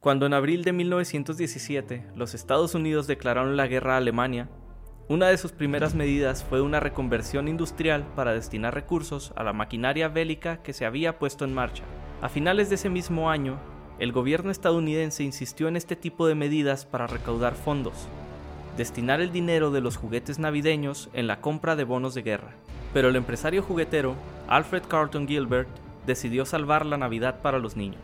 Cuando en abril de 1917 los Estados Unidos declararon la guerra a Alemania, una de sus primeras medidas fue una reconversión industrial para destinar recursos a la maquinaria bélica que se había puesto en marcha. A finales de ese mismo año, el gobierno estadounidense insistió en este tipo de medidas para recaudar fondos, destinar el dinero de los juguetes navideños en la compra de bonos de guerra. Pero el empresario juguetero, Alfred Carlton Gilbert, decidió salvar la Navidad para los niños.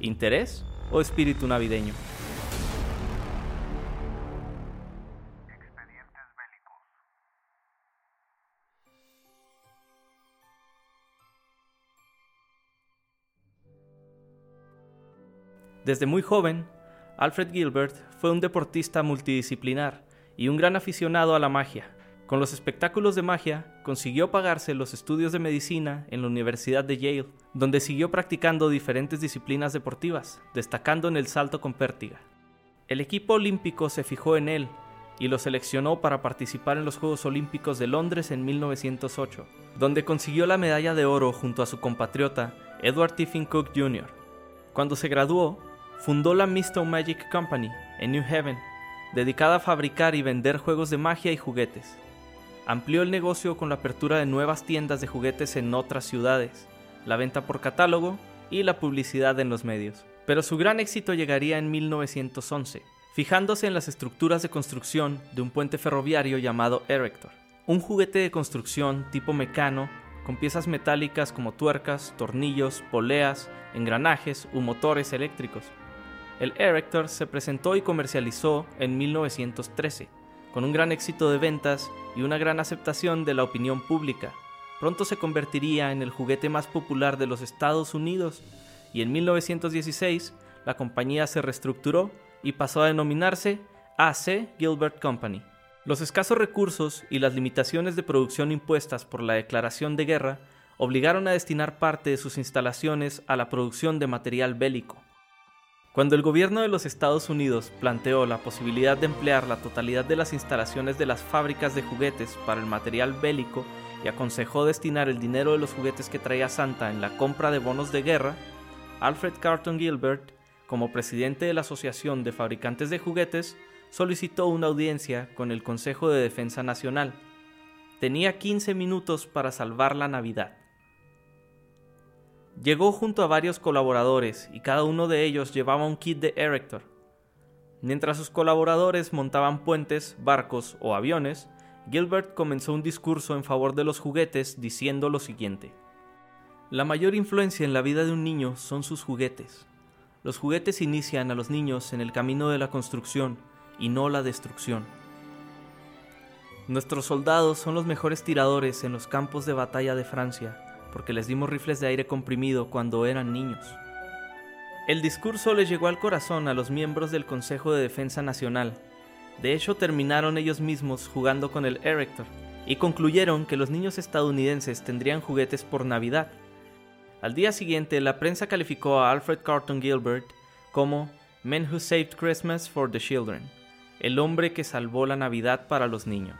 ¿Interés o espíritu navideño? Desde muy joven, Alfred Gilbert fue un deportista multidisciplinar y un gran aficionado a la magia. Con los espectáculos de magia, consiguió pagarse los estudios de medicina en la Universidad de Yale, donde siguió practicando diferentes disciplinas deportivas, destacando en el salto con pértiga. El equipo olímpico se fijó en él y lo seleccionó para participar en los Juegos Olímpicos de Londres en 1908, donde consiguió la medalla de oro junto a su compatriota Edward Tiffin Cook Jr. Cuando se graduó, fundó la Misto Magic Company en New Haven, dedicada a fabricar y vender juegos de magia y juguetes. Amplió el negocio con la apertura de nuevas tiendas de juguetes en otras ciudades, la venta por catálogo y la publicidad en los medios. Pero su gran éxito llegaría en 1911, fijándose en las estructuras de construcción de un puente ferroviario llamado Erector, un juguete de construcción tipo mecano con piezas metálicas como tuercas, tornillos, poleas, engranajes u motores eléctricos. El Erector se presentó y comercializó en 1913, con un gran éxito de ventas y una gran aceptación de la opinión pública. Pronto se convertiría en el juguete más popular de los Estados Unidos y en 1916 la compañía se reestructuró y pasó a denominarse AC Gilbert Company. Los escasos recursos y las limitaciones de producción impuestas por la declaración de guerra obligaron a destinar parte de sus instalaciones a la producción de material bélico. Cuando el gobierno de los Estados Unidos planteó la posibilidad de emplear la totalidad de las instalaciones de las fábricas de juguetes para el material bélico y aconsejó destinar el dinero de los juguetes que traía Santa en la compra de bonos de guerra, Alfred Carlton Gilbert, como presidente de la Asociación de Fabricantes de Juguetes, solicitó una audiencia con el Consejo de Defensa Nacional. Tenía 15 minutos para salvar la Navidad. Llegó junto a varios colaboradores y cada uno de ellos llevaba un kit de Erector. Mientras sus colaboradores montaban puentes, barcos o aviones, Gilbert comenzó un discurso en favor de los juguetes diciendo lo siguiente. La mayor influencia en la vida de un niño son sus juguetes. Los juguetes inician a los niños en el camino de la construcción y no la destrucción. Nuestros soldados son los mejores tiradores en los campos de batalla de Francia porque les dimos rifles de aire comprimido cuando eran niños. El discurso les llegó al corazón a los miembros del Consejo de Defensa Nacional. De hecho, terminaron ellos mismos jugando con el Erector y concluyeron que los niños estadounidenses tendrían juguetes por Navidad. Al día siguiente, la prensa calificó a Alfred Carlton Gilbert como Men Who Saved Christmas for the Children, el hombre que salvó la Navidad para los niños.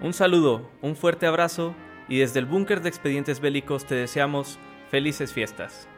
Un saludo, un fuerte abrazo y desde el búnker de expedientes bélicos te deseamos felices fiestas.